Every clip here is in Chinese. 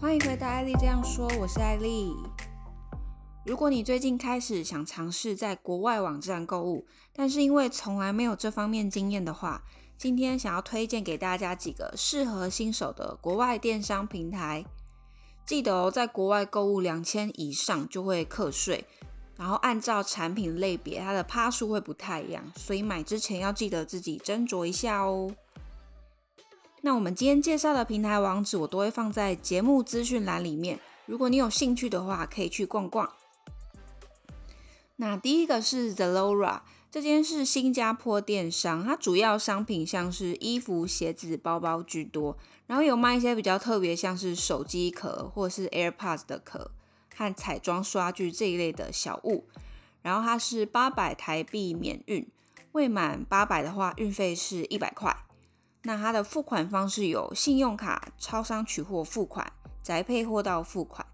欢迎回到艾丽这样说，我是艾丽。如果你最近开始想尝试在国外网站购物，但是因为从来没有这方面经验的话，今天想要推荐给大家几个适合新手的国外电商平台。记得哦，在国外购物两千以上就会课税，然后按照产品类别，它的趴数会不太一样，所以买之前要记得自己斟酌一下哦。那我们今天介绍的平台网址，我都会放在节目资讯栏里面。如果你有兴趣的话，可以去逛逛。那第一个是 Zalora，这间是新加坡电商，它主要商品像是衣服、鞋子、包包居多，然后有卖一些比较特别，像是手机壳或是 AirPods 的壳和彩妆刷具这一类的小物。然后它是八百台币免运，未满八百的话，运费是一百块。那它的付款方式有信用卡、超商取货付款、宅配货到付款。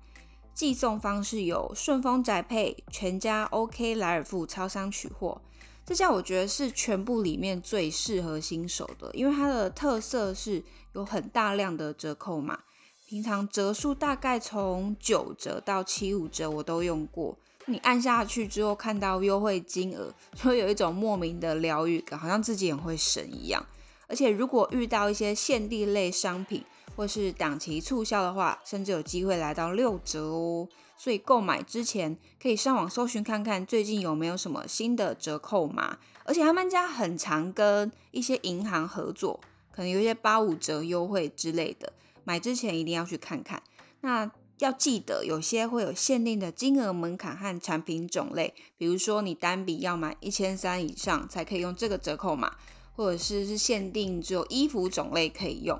寄送方式有顺丰宅配、全家 OK 莱尔富超商取货。这家我觉得是全部里面最适合新手的，因为它的特色是有很大量的折扣码，平常折数大概从九折到七五折，我都用过。你按下去之后看到优惠金额，就会有一种莫名的疗愈感，好像自己很会省一样。而且如果遇到一些限定类商品或是档期促销的话，甚至有机会来到六折哦。所以购买之前可以上网搜寻看看最近有没有什么新的折扣码。而且他们家很常跟一些银行合作，可能有一些八五折优惠之类的。买之前一定要去看看。那要记得有些会有限定的金额门槛和产品种类，比如说你单笔要买一千三以上才可以用这个折扣码。或者是是限定只有衣服种类可以用，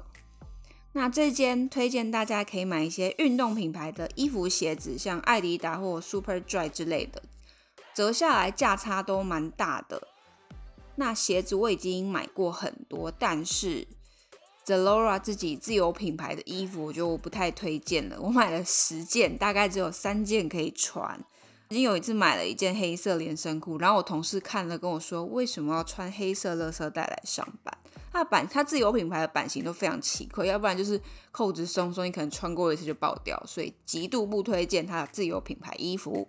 那这间推荐大家可以买一些运动品牌的衣服、鞋子，像艾迪达或 Superdry 之类的，折下来价差都蛮大的。那鞋子我已经买过很多，但是 Zalora 自己自有品牌的衣服我就不太推荐了。我买了十件，大概只有三件可以穿。已经有一次买了一件黑色连身裤，然后我同事看了跟我说，为什么要穿黑色垃圾袋来上班？它版，它自有品牌的版型都非常奇怪，要不然就是扣子松松，你可能穿过一次就爆掉，所以极度不推荐它的自有品牌衣服。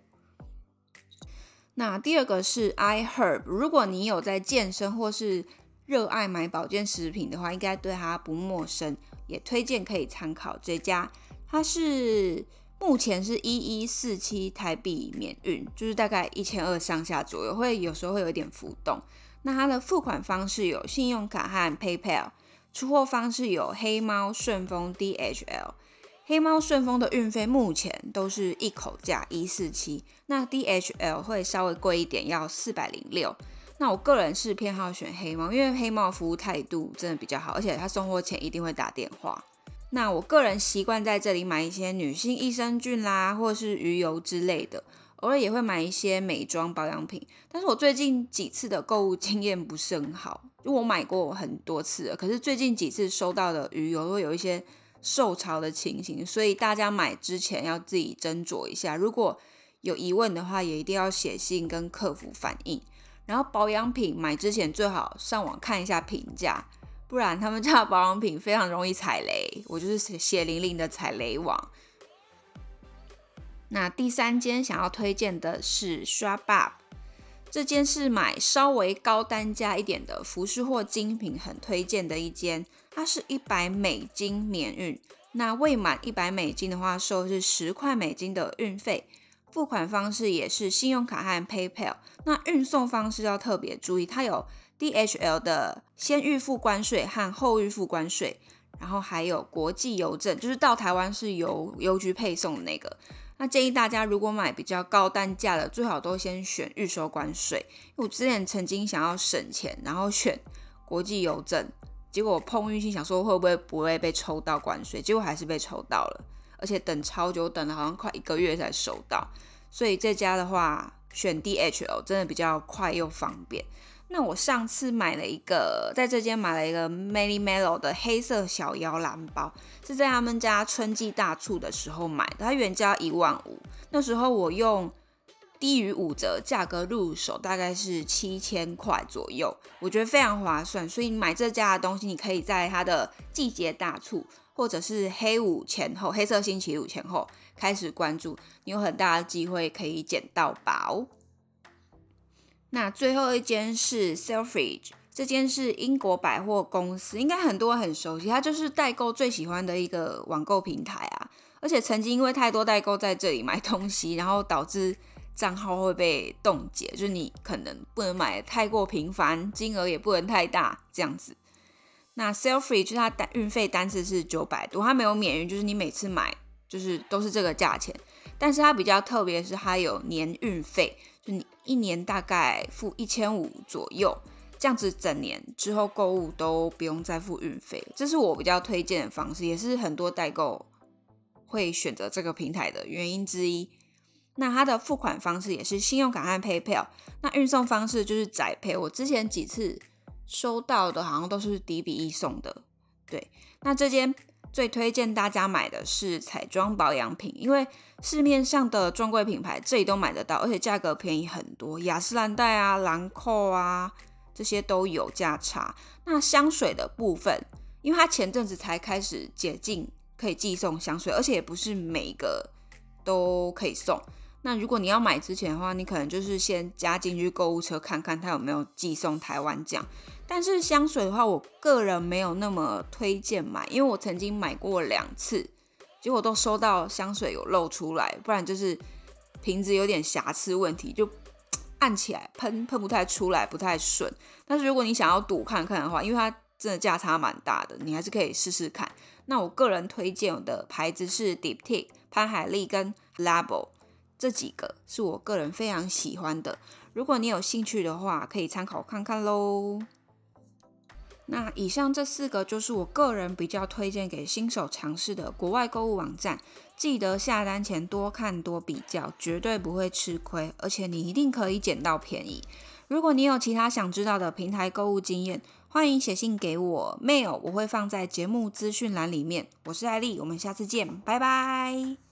那第二个是 iHerb，如果你有在健身或是热爱买保健食品的话，应该对它不陌生，也推荐可以参考这家，它是。目前是一一四七台币免运，就是大概一千二上下左右，会有时候会有一点浮动。那它的付款方式有信用卡和 PayPal，出货方式有黑猫、顺丰、DHL。黑猫、顺丰的运费目前都是一口价一四七，那 DHL 会稍微贵一点，要四百零六。那我个人是偏好选黑猫，因为黑猫服务态度真的比较好，而且他送货前一定会打电话。那我个人习惯在这里买一些女性益生菌啦，或是鱼油之类的，偶尔也会买一些美妆保养品。但是我最近几次的购物经验不是很好，因为我买过很多次了，可是最近几次收到的鱼油会有一些受潮的情形，所以大家买之前要自己斟酌一下。如果有疑问的话，也一定要写信跟客服反映。然后保养品买之前最好上网看一下评价。不然他们家的保养品非常容易踩雷，我就是血淋淋的踩雷王。那第三间想要推荐的是 ShopUp，这间是买稍微高单价一点的服饰或精品很推荐的一间，它是一百美金免运，那未满一百美金的话收是十块美金的运费，付款方式也是信用卡和 PayPal，那运送方式要特别注意，它有。DHL 的先预付关税和后预付关税，然后还有国际邮政，就是到台湾是邮邮局配送的那个。那建议大家如果买比较高单价的，最好都先选预收关税。我之前曾经想要省钱，然后选国际邮政，结果我碰运气想说会不会不会被抽到关税，结果还是被抽到了，而且等超久，等了好像快一个月才收到。所以这家的话，选 DHL 真的比较快又方便。那我上次买了一个，在这间买了一个 Melly Melo 的黑色小摇篮包，是在他们家春季大促的时候买的，它原价一万五，那时候我用低于五折，价格入手大概是七千块左右，我觉得非常划算。所以买这家的东西，你可以在它的季节大促或者是黑五前后、黑色星期五前后开始关注，你有很大的机会可以捡到宝。那最后一间是 Selfridge，这间是英国百货公司，应该很多人很熟悉，它就是代购最喜欢的一个网购平台啊。而且曾经因为太多代购在这里买东西，然后导致。账号会被冻结，就是你可能不能买太过频繁，金额也不能太大这样子。那 Selfree 就是它单运费单次是九百多，它没有免运，就是你每次买就是都是这个价钱。但是它比较特别是它有年运费，就你一年大概付一千五左右，这样子整年之后购物都不用再付运费。这是我比较推荐的方式，也是很多代购会选择这个平台的原因之一。那它的付款方式也是信用卡和 PayPal，那运送方式就是宅配。我之前几次收到的好像都是迪比一送的。对，那这间最推荐大家买的是彩妆保养品，因为市面上的专柜品牌这里都买得到，而且价格便宜很多。雅诗兰黛啊、兰蔻啊这些都有价差。那香水的部分，因为它前阵子才开始解禁，可以寄送香水，而且也不是每个都可以送。那如果你要买之前的话，你可能就是先加进去购物车看看它有没有寄送台湾酱。但是香水的话，我个人没有那么推荐买，因为我曾经买过两次，结果都收到香水有漏出来，不然就是瓶子有点瑕疵问题，就按起来喷喷不太出来，不太顺。但是如果你想要赌看看的话，因为它真的价差蛮大的，你还是可以试试看。那我个人推荐的牌子是 Diptyque、潘海利跟 Labo。这几个是我个人非常喜欢的，如果你有兴趣的话，可以参考看看喽。那以上这四个就是我个人比较推荐给新手尝试的国外购物网站，记得下单前多看多比较，绝对不会吃亏，而且你一定可以捡到便宜。如果你有其他想知道的平台购物经验，欢迎写信给我，mail 我会放在节目资讯栏里面。我是艾丽，我们下次见，拜拜。